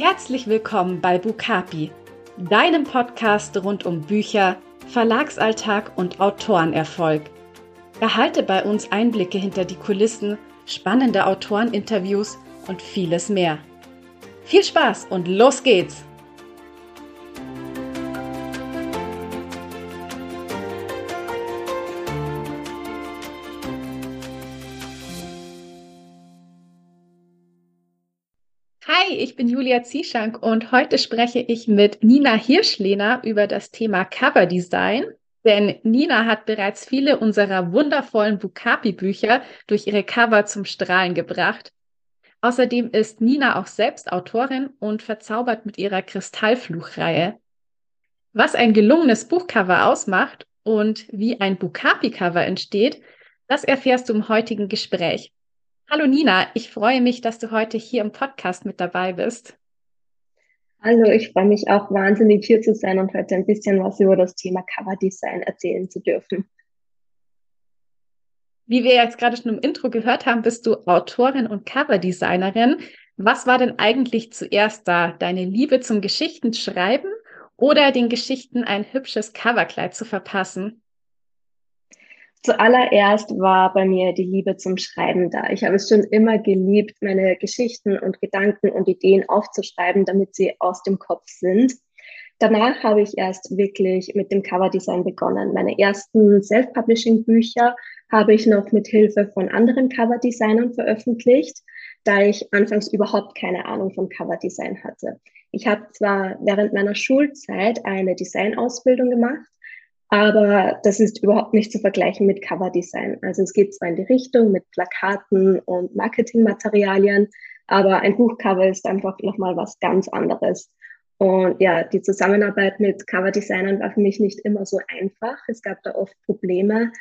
Herzlich willkommen bei Bukapi, deinem Podcast rund um Bücher, Verlagsalltag und Autorenerfolg. Erhalte bei uns Einblicke hinter die Kulissen, spannende Autoreninterviews und vieles mehr. Viel Spaß und los geht's! Hi, ich bin Julia Zieschank und heute spreche ich mit Nina Hirschlehner über das Thema Coverdesign. Denn Nina hat bereits viele unserer wundervollen Bukapi-Bücher durch ihre Cover zum Strahlen gebracht. Außerdem ist Nina auch selbst Autorin und verzaubert mit ihrer Kristallfluchreihe. Was ein gelungenes Buchcover ausmacht und wie ein Bukapi-Cover entsteht, das erfährst du im heutigen Gespräch. Hallo Nina, ich freue mich, dass du heute hier im Podcast mit dabei bist. Hallo, ich freue mich auch wahnsinnig hier zu sein und heute ein bisschen was über das Thema Coverdesign erzählen zu dürfen. Wie wir jetzt gerade schon im Intro gehört haben, bist du Autorin und Coverdesignerin. Was war denn eigentlich zuerst da? Deine Liebe zum Geschichtenschreiben oder den Geschichten ein hübsches Coverkleid zu verpassen? Zuallererst war bei mir die Liebe zum Schreiben da. Ich habe es schon immer geliebt, meine Geschichten und Gedanken und Ideen aufzuschreiben, damit sie aus dem Kopf sind. Danach habe ich erst wirklich mit dem Coverdesign begonnen. Meine ersten Self-Publishing-Bücher habe ich noch mit Hilfe von anderen Coverdesignern veröffentlicht, da ich anfangs überhaupt keine Ahnung von Coverdesign hatte. Ich habe zwar während meiner Schulzeit eine Designausbildung gemacht, aber das ist überhaupt nicht zu vergleichen mit Coverdesign. Also es geht zwar in die Richtung mit Plakaten und Marketingmaterialien, aber ein Buchcover ist einfach nochmal was ganz anderes. Und ja, die Zusammenarbeit mit Coverdesignern war für mich nicht immer so einfach. Es gab da oft Probleme,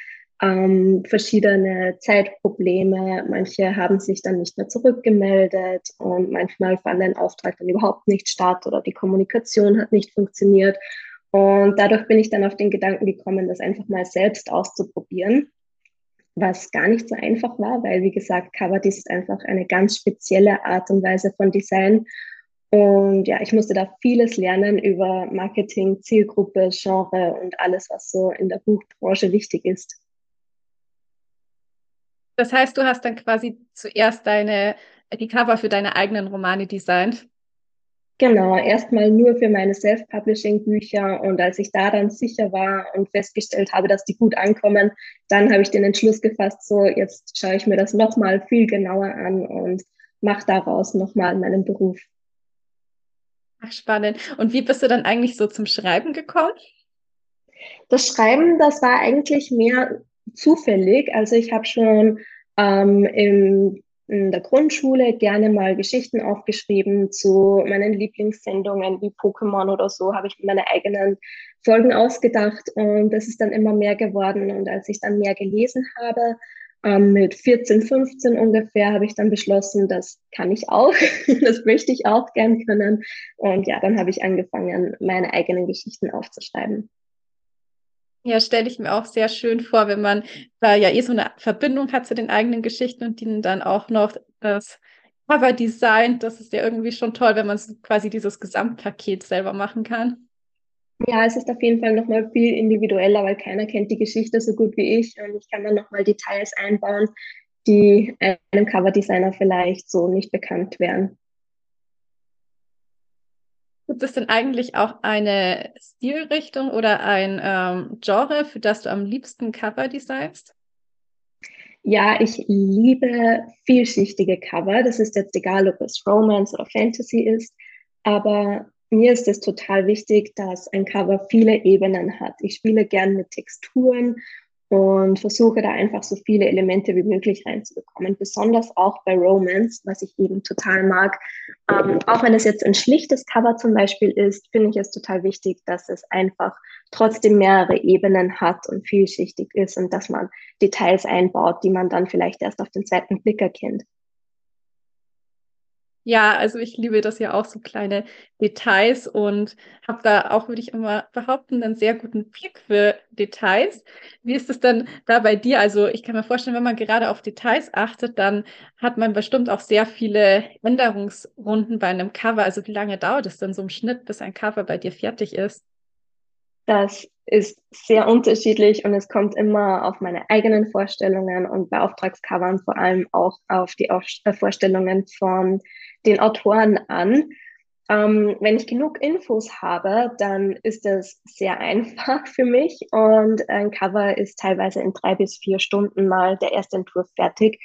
ähm, verschiedene Zeitprobleme. Manche haben sich dann nicht mehr zurückgemeldet und manchmal fand ein Auftrag dann überhaupt nicht statt oder die Kommunikation hat nicht funktioniert. Und dadurch bin ich dann auf den Gedanken gekommen, das einfach mal selbst auszuprobieren, was gar nicht so einfach war, weil, wie gesagt, Cover ist einfach eine ganz spezielle Art und Weise von Design. Und ja, ich musste da vieles lernen über Marketing, Zielgruppe, Genre und alles, was so in der Buchbranche wichtig ist. Das heißt, du hast dann quasi zuerst deine, die Cover für deine eigenen Romane designt? Genau, erstmal nur für meine Self-Publishing-Bücher und als ich da dann sicher war und festgestellt habe, dass die gut ankommen, dann habe ich den Entschluss gefasst, so jetzt schaue ich mir das nochmal viel genauer an und mache daraus nochmal meinen Beruf. Ach, spannend. Und wie bist du dann eigentlich so zum Schreiben gekommen? Das Schreiben, das war eigentlich mehr zufällig. Also ich habe schon ähm, im in der Grundschule gerne mal Geschichten aufgeschrieben zu meinen Lieblingssendungen wie Pokémon oder so, habe ich meine eigenen Folgen ausgedacht und das ist dann immer mehr geworden. Und als ich dann mehr gelesen habe, ähm, mit 14, 15 ungefähr, habe ich dann beschlossen, das kann ich auch, das möchte ich auch gern können. Und ja, dann habe ich angefangen, meine eigenen Geschichten aufzuschreiben. Ja, stelle ich mir auch sehr schön vor, wenn man da ja eh so eine Verbindung hat zu den eigenen Geschichten und die dann auch noch das Cover designt. Das ist ja irgendwie schon toll, wenn man quasi dieses Gesamtpaket selber machen kann. Ja, es ist auf jeden Fall nochmal viel individueller, weil keiner kennt die Geschichte so gut wie ich und ich kann dann nochmal Details einbauen, die einem Coverdesigner vielleicht so nicht bekannt wären. Gibt es denn eigentlich auch eine Stilrichtung oder ein ähm, Genre, für das du am liebsten Cover designst? Ja, ich liebe vielschichtige Cover. Das ist jetzt egal, ob es Romance oder Fantasy ist. Aber mir ist es total wichtig, dass ein Cover viele Ebenen hat. Ich spiele gern mit Texturen und versuche da einfach so viele Elemente wie möglich reinzubekommen. Besonders auch bei Romance, was ich eben total mag. Ähm, auch wenn es jetzt ein schlichtes Cover zum Beispiel ist, finde ich es total wichtig, dass es einfach trotzdem mehrere Ebenen hat und vielschichtig ist und dass man Details einbaut, die man dann vielleicht erst auf den zweiten Blick erkennt. Ja, also ich liebe das ja auch, so kleine Details und habe da auch, würde ich immer behaupten, einen sehr guten Blick für Details. Wie ist es denn da bei dir? Also ich kann mir vorstellen, wenn man gerade auf Details achtet, dann hat man bestimmt auch sehr viele Änderungsrunden bei einem Cover. Also wie lange dauert es denn so im Schnitt, bis ein Cover bei dir fertig ist? Das ist sehr unterschiedlich und es kommt immer auf meine eigenen Vorstellungen und bei Auftragscovern vor allem auch auf die äh, Vorstellungen von den Autoren an. Ähm, wenn ich genug Infos habe, dann ist es sehr einfach für mich und ein Cover ist teilweise in drei bis vier Stunden mal der erste Entwurf fertig.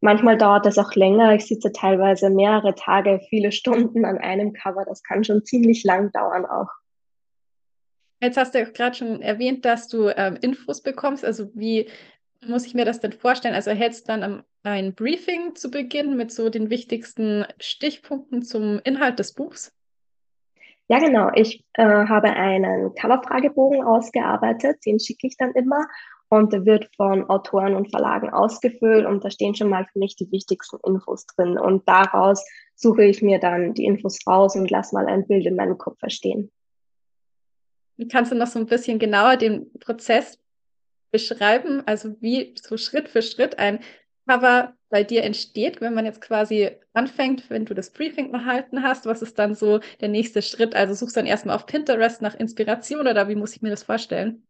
Manchmal dauert das auch länger. Ich sitze teilweise mehrere Tage, viele Stunden an einem Cover. Das kann schon ziemlich lang dauern auch. Jetzt hast du ja gerade schon erwähnt, dass du ähm, Infos bekommst. Also wie muss ich mir das denn vorstellen? Also erhältst du dann ein Briefing zu Beginn mit so den wichtigsten Stichpunkten zum Inhalt des Buchs? Ja, genau. Ich äh, habe einen Coverfragebogen ausgearbeitet, den schicke ich dann immer und der wird von Autoren und Verlagen ausgefüllt und da stehen schon mal für mich die wichtigsten Infos drin und daraus suche ich mir dann die Infos raus und lasse mal ein Bild in meinem Kopf verstehen. Kannst du noch so ein bisschen genauer den Prozess beschreiben, also wie so Schritt für Schritt ein Cover bei dir entsteht, wenn man jetzt quasi anfängt, wenn du das Briefing erhalten hast, was ist dann so der nächste Schritt? Also suchst du dann erstmal auf Pinterest nach Inspiration oder wie muss ich mir das vorstellen?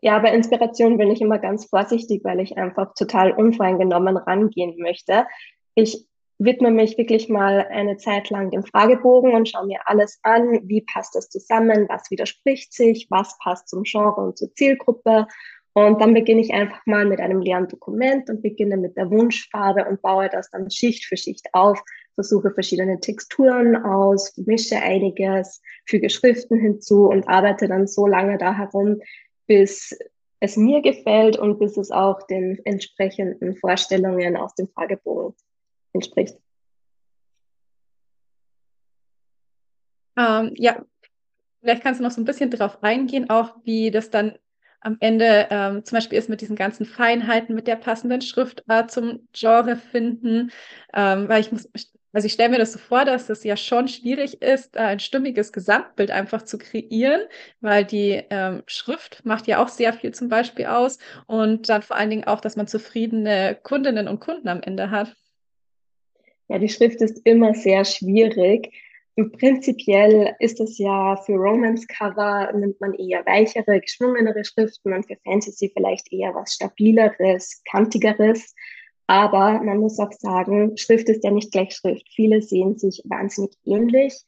Ja, bei Inspiration bin ich immer ganz vorsichtig, weil ich einfach total unvoreingenommen rangehen möchte. Ich widme mich wirklich mal eine Zeit lang dem Fragebogen und schaue mir alles an, wie passt das zusammen, was widerspricht sich, was passt zum Genre und zur Zielgruppe. Und dann beginne ich einfach mal mit einem leeren Dokument und beginne mit der Wunschfarbe und baue das dann Schicht für Schicht auf, versuche verschiedene Texturen aus, mische einiges, füge Schriften hinzu und arbeite dann so lange da herum, bis es mir gefällt und bis es auch den entsprechenden Vorstellungen aus dem Fragebogen entspricht. Ähm, ja, vielleicht kannst du noch so ein bisschen darauf eingehen, auch wie das dann am Ende ähm, zum Beispiel ist mit diesen ganzen Feinheiten, mit der passenden Schriftart zum Genre finden, ähm, weil ich muss, also ich stelle mir das so vor, dass das ja schon schwierig ist, ein stimmiges Gesamtbild einfach zu kreieren, weil die ähm, Schrift macht ja auch sehr viel zum Beispiel aus und dann vor allen Dingen auch, dass man zufriedene Kundinnen und Kunden am Ende hat. Ja, die Schrift ist immer sehr schwierig. Prinzipiell ist es ja für Romance-Cover nimmt man eher weichere, geschwungenere Schriften und für Fantasy vielleicht eher was stabileres, kantigeres. Aber man muss auch sagen, Schrift ist ja nicht gleich Schrift. Viele sehen sich wahnsinnig ähnlich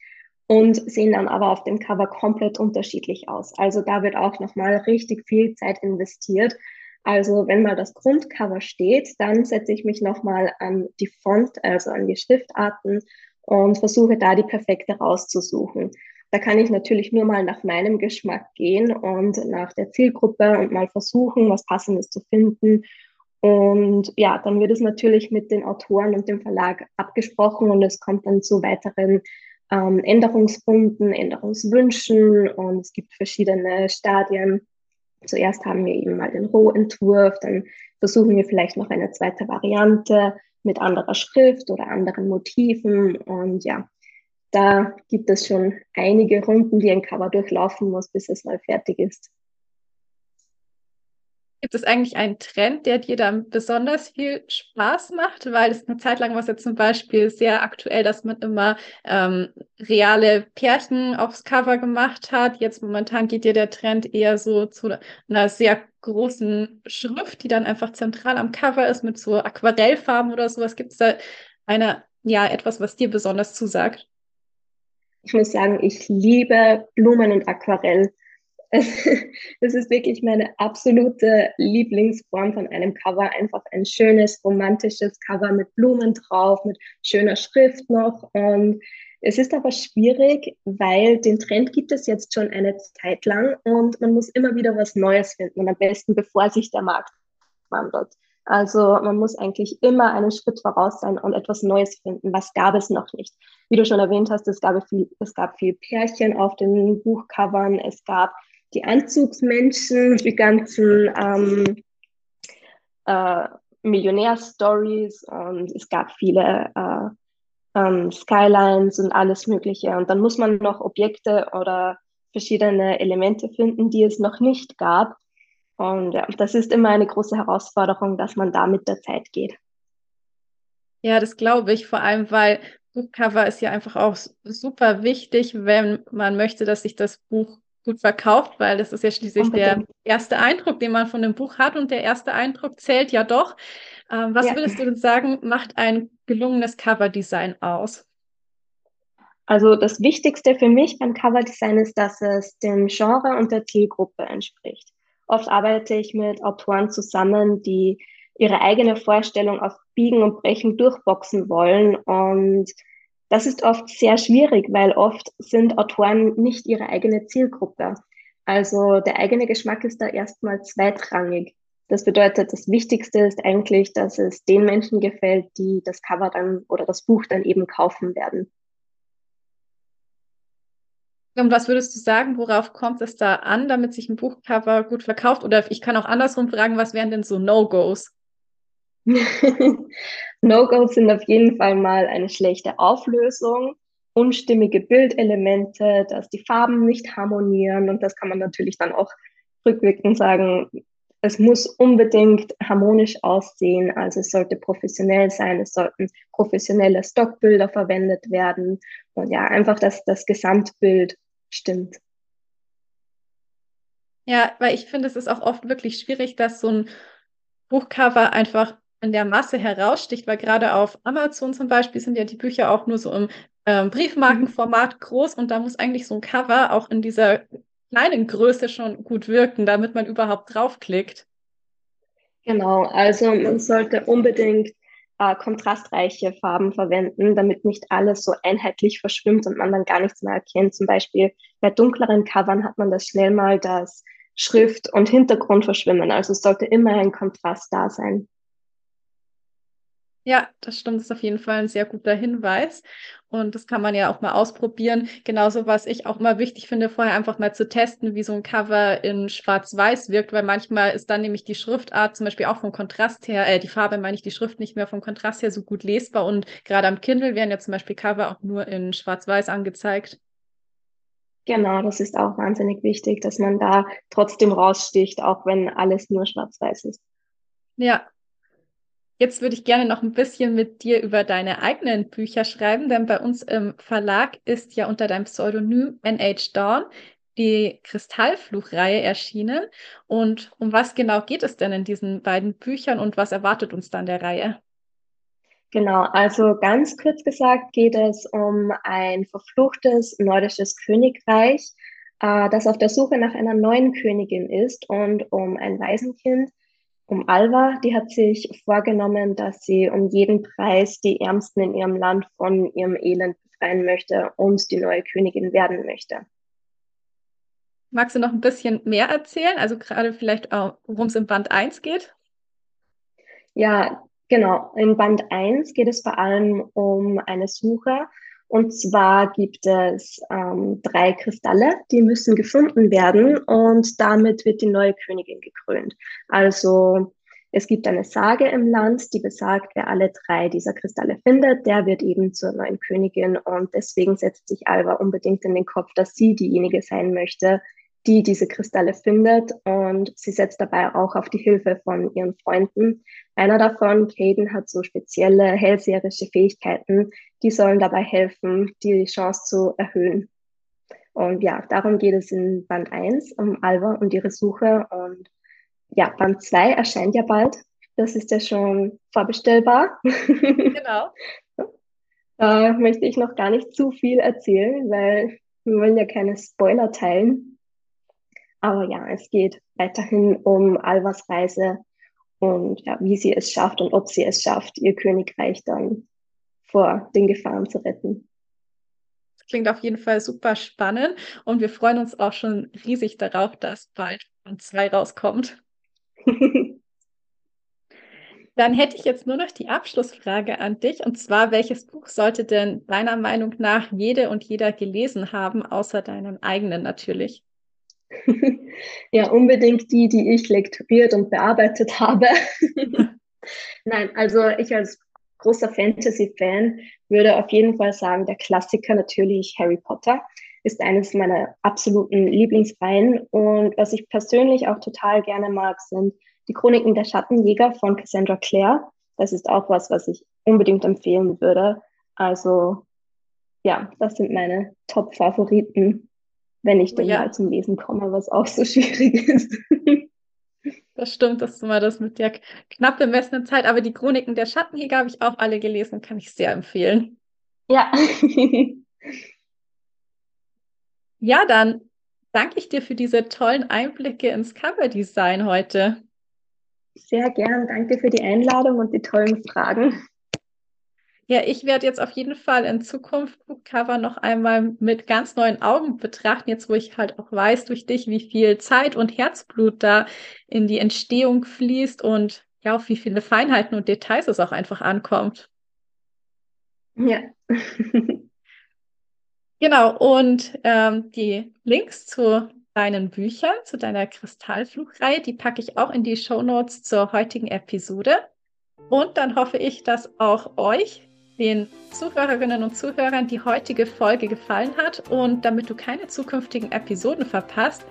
und sehen dann aber auf dem Cover komplett unterschiedlich aus. Also da wird auch nochmal richtig viel Zeit investiert, also wenn mal das Grundcover steht, dann setze ich mich nochmal an die Font, also an die Schriftarten und versuche da die perfekte rauszusuchen. Da kann ich natürlich nur mal nach meinem Geschmack gehen und nach der Zielgruppe und mal versuchen, was Passendes zu finden. Und ja, dann wird es natürlich mit den Autoren und dem Verlag abgesprochen und es kommt dann zu weiteren ähm, Änderungsrunden, Änderungswünschen und es gibt verschiedene Stadien Zuerst haben wir eben mal den Rohentwurf, dann versuchen wir vielleicht noch eine zweite Variante mit anderer Schrift oder anderen Motiven. Und ja, da gibt es schon einige Runden, die ein Cover durchlaufen muss, bis es mal fertig ist. Gibt es eigentlich einen Trend, der dir dann besonders viel Spaß macht? Weil es eine Zeit lang war es ja zum Beispiel sehr aktuell, dass man immer ähm, reale Pärchen aufs Cover gemacht hat. Jetzt momentan geht dir der Trend eher so zu einer sehr großen Schrift, die dann einfach zentral am Cover ist mit so Aquarellfarben oder sowas. Gibt es da eine, ja, etwas, was dir besonders zusagt? Ich muss sagen, ich liebe Blumen und Aquarell. Das ist wirklich meine absolute Lieblingsform von einem Cover. Einfach ein schönes, romantisches Cover mit Blumen drauf, mit schöner Schrift noch. Und es ist aber schwierig, weil den Trend gibt es jetzt schon eine Zeit lang und man muss immer wieder was Neues finden und am besten bevor sich der Markt wandelt. Also man muss eigentlich immer einen Schritt voraus sein und etwas Neues finden. Was gab es noch nicht? Wie du schon erwähnt hast, es gab viel, es gab viel Pärchen auf den Buchcovern, es gab die Anzugsmenschen, die ganzen ähm, äh, Millionärstories und es gab viele äh, ähm, Skylines und alles Mögliche. Und dann muss man noch Objekte oder verschiedene Elemente finden, die es noch nicht gab. Und ja, das ist immer eine große Herausforderung, dass man da mit der Zeit geht. Ja, das glaube ich, vor allem, weil Buchcover ist ja einfach auch super wichtig, wenn man möchte, dass sich das Buch gut verkauft, weil das ist ja schließlich Unbedingt. der erste Eindruck, den man von dem Buch hat und der erste Eindruck zählt ja doch. Ähm, was ja. würdest du sagen, macht ein gelungenes Coverdesign aus? Also das Wichtigste für mich beim Coverdesign ist, dass es dem Genre und der Zielgruppe entspricht. Oft arbeite ich mit Autoren zusammen, die ihre eigene Vorstellung auf Biegen und Brechen durchboxen wollen und das ist oft sehr schwierig, weil oft sind Autoren nicht ihre eigene Zielgruppe. Also der eigene Geschmack ist da erstmal zweitrangig. Das bedeutet, das Wichtigste ist eigentlich, dass es den Menschen gefällt, die das Cover dann oder das Buch dann eben kaufen werden. Und was würdest du sagen, worauf kommt es da an, damit sich ein Buchcover gut verkauft? Oder ich kann auch andersrum fragen, was wären denn so No-Gos? No-Gos sind auf jeden Fall mal eine schlechte Auflösung, unstimmige Bildelemente, dass die Farben nicht harmonieren. Und das kann man natürlich dann auch rückwirkend sagen, es muss unbedingt harmonisch aussehen, also es sollte professionell sein, es sollten professionelle Stockbilder verwendet werden. Und ja, einfach, dass das Gesamtbild stimmt. Ja, weil ich finde, es ist auch oft wirklich schwierig, dass so ein Buchcover einfach in der Masse heraussticht, weil gerade auf Amazon zum Beispiel sind ja die Bücher auch nur so im ähm, Briefmarkenformat groß und da muss eigentlich so ein Cover auch in dieser kleinen Größe schon gut wirken, damit man überhaupt draufklickt. Genau, also man sollte unbedingt äh, kontrastreiche Farben verwenden, damit nicht alles so einheitlich verschwimmt und man dann gar nichts mehr erkennt. Zum Beispiel bei dunkleren Covern hat man das schnell mal, dass Schrift und Hintergrund verschwimmen. Also es sollte immer ein Kontrast da sein. Ja, das stimmt, das ist auf jeden Fall ein sehr guter Hinweis. Und das kann man ja auch mal ausprobieren. Genauso, was ich auch immer wichtig finde, vorher einfach mal zu testen, wie so ein Cover in Schwarz-Weiß wirkt, weil manchmal ist dann nämlich die Schriftart zum Beispiel auch vom Kontrast her, äh, die Farbe meine ich, die Schrift nicht mehr vom Kontrast her so gut lesbar. Und gerade am Kindle werden ja zum Beispiel Cover auch nur in Schwarz-Weiß angezeigt. Genau, das ist auch wahnsinnig wichtig, dass man da trotzdem raussticht, auch wenn alles nur schwarz-weiß ist. Ja, Jetzt würde ich gerne noch ein bisschen mit dir über deine eigenen Bücher schreiben, denn bei uns im Verlag ist ja unter deinem Pseudonym NH Dawn die Kristallfluchreihe erschienen. Und um was genau geht es denn in diesen beiden Büchern und was erwartet uns dann der Reihe? Genau, also ganz kurz gesagt geht es um ein verfluchtes nordisches Königreich, äh, das auf der Suche nach einer neuen Königin ist und um ein Waisenkind, um Alva, die hat sich vorgenommen, dass sie um jeden Preis die Ärmsten in ihrem Land von ihrem Elend befreien möchte und die neue Königin werden möchte. Magst du noch ein bisschen mehr erzählen? Also gerade vielleicht, worum es in Band 1 geht? Ja, genau. In Band 1 geht es vor allem um eine Suche und zwar gibt es ähm, drei Kristalle, die müssen gefunden werden und damit wird die neue Königin gekrönt. Also es gibt eine Sage im Land, die besagt, wer alle drei dieser Kristalle findet, der wird eben zur neuen Königin und deswegen setzt sich Alva unbedingt in den Kopf, dass sie diejenige sein möchte, die diese Kristalle findet und sie setzt dabei auch auf die Hilfe von ihren Freunden. Einer davon, Caden, hat so spezielle hellseherische Fähigkeiten, die sollen dabei helfen, die Chance zu erhöhen. Und ja, darum geht es in Band 1 um Alva und ihre Suche. Und ja, Band 2 erscheint ja bald. Das ist ja schon vorbestellbar. Genau. da möchte ich noch gar nicht zu viel erzählen, weil wir wollen ja keine Spoiler teilen. Aber ja, es geht weiterhin um Alvas Reise und ja, wie sie es schafft und ob sie es schafft, ihr Königreich dann vor den Gefahren zu retten. Das klingt auf jeden Fall super spannend und wir freuen uns auch schon riesig darauf, dass bald Band 2 rauskommt. Dann hätte ich jetzt nur noch die Abschlussfrage an dich und zwar, welches Buch sollte denn deiner Meinung nach jede und jeder gelesen haben, außer deinem eigenen natürlich? ja, unbedingt die, die ich lektoriert und bearbeitet habe. Nein, also ich als großer Fantasy-Fan würde auf jeden Fall sagen, der Klassiker natürlich Harry Potter ist eines meiner absoluten Lieblingsreihen. Und was ich persönlich auch total gerne mag, sind die Chroniken der Schattenjäger von Cassandra Clare. Das ist auch was, was ich unbedingt empfehlen würde. Also ja, das sind meine Top-Favoriten, wenn ich denn ja. mal zum Lesen komme, was auch so schwierig ist. Das stimmt, das ist immer das mit der knapp bemessenen Zeit. Aber die Chroniken der Schattenjäger habe ich auch alle gelesen, kann ich sehr empfehlen. Ja. ja, dann danke ich dir für diese tollen Einblicke ins Coverdesign heute. Sehr gern. Danke für die Einladung und die tollen Fragen. Ja, ich werde jetzt auf jeden Fall in Zukunft Bookcover noch einmal mit ganz neuen Augen betrachten, jetzt wo ich halt auch weiß durch dich, wie viel Zeit und Herzblut da in die Entstehung fließt und ja, auf wie viele Feinheiten und Details es auch einfach ankommt. Ja. genau, und ähm, die Links zu deinen Büchern, zu deiner Kristallfluchreihe, die packe ich auch in die Show Notes zur heutigen Episode. Und dann hoffe ich, dass auch euch den Zuhörerinnen und Zuhörern die heutige Folge gefallen hat und damit du keine zukünftigen Episoden verpasst,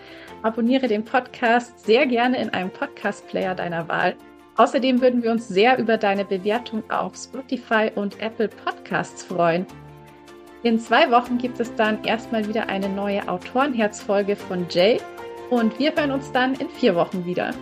abonniere den Podcast sehr gerne in einem Podcast-Player deiner Wahl. Außerdem würden wir uns sehr über deine Bewertung auf Spotify und Apple Podcasts freuen. In zwei Wochen gibt es dann erstmal wieder eine neue Autorenherzfolge von Jay und wir hören uns dann in vier Wochen wieder.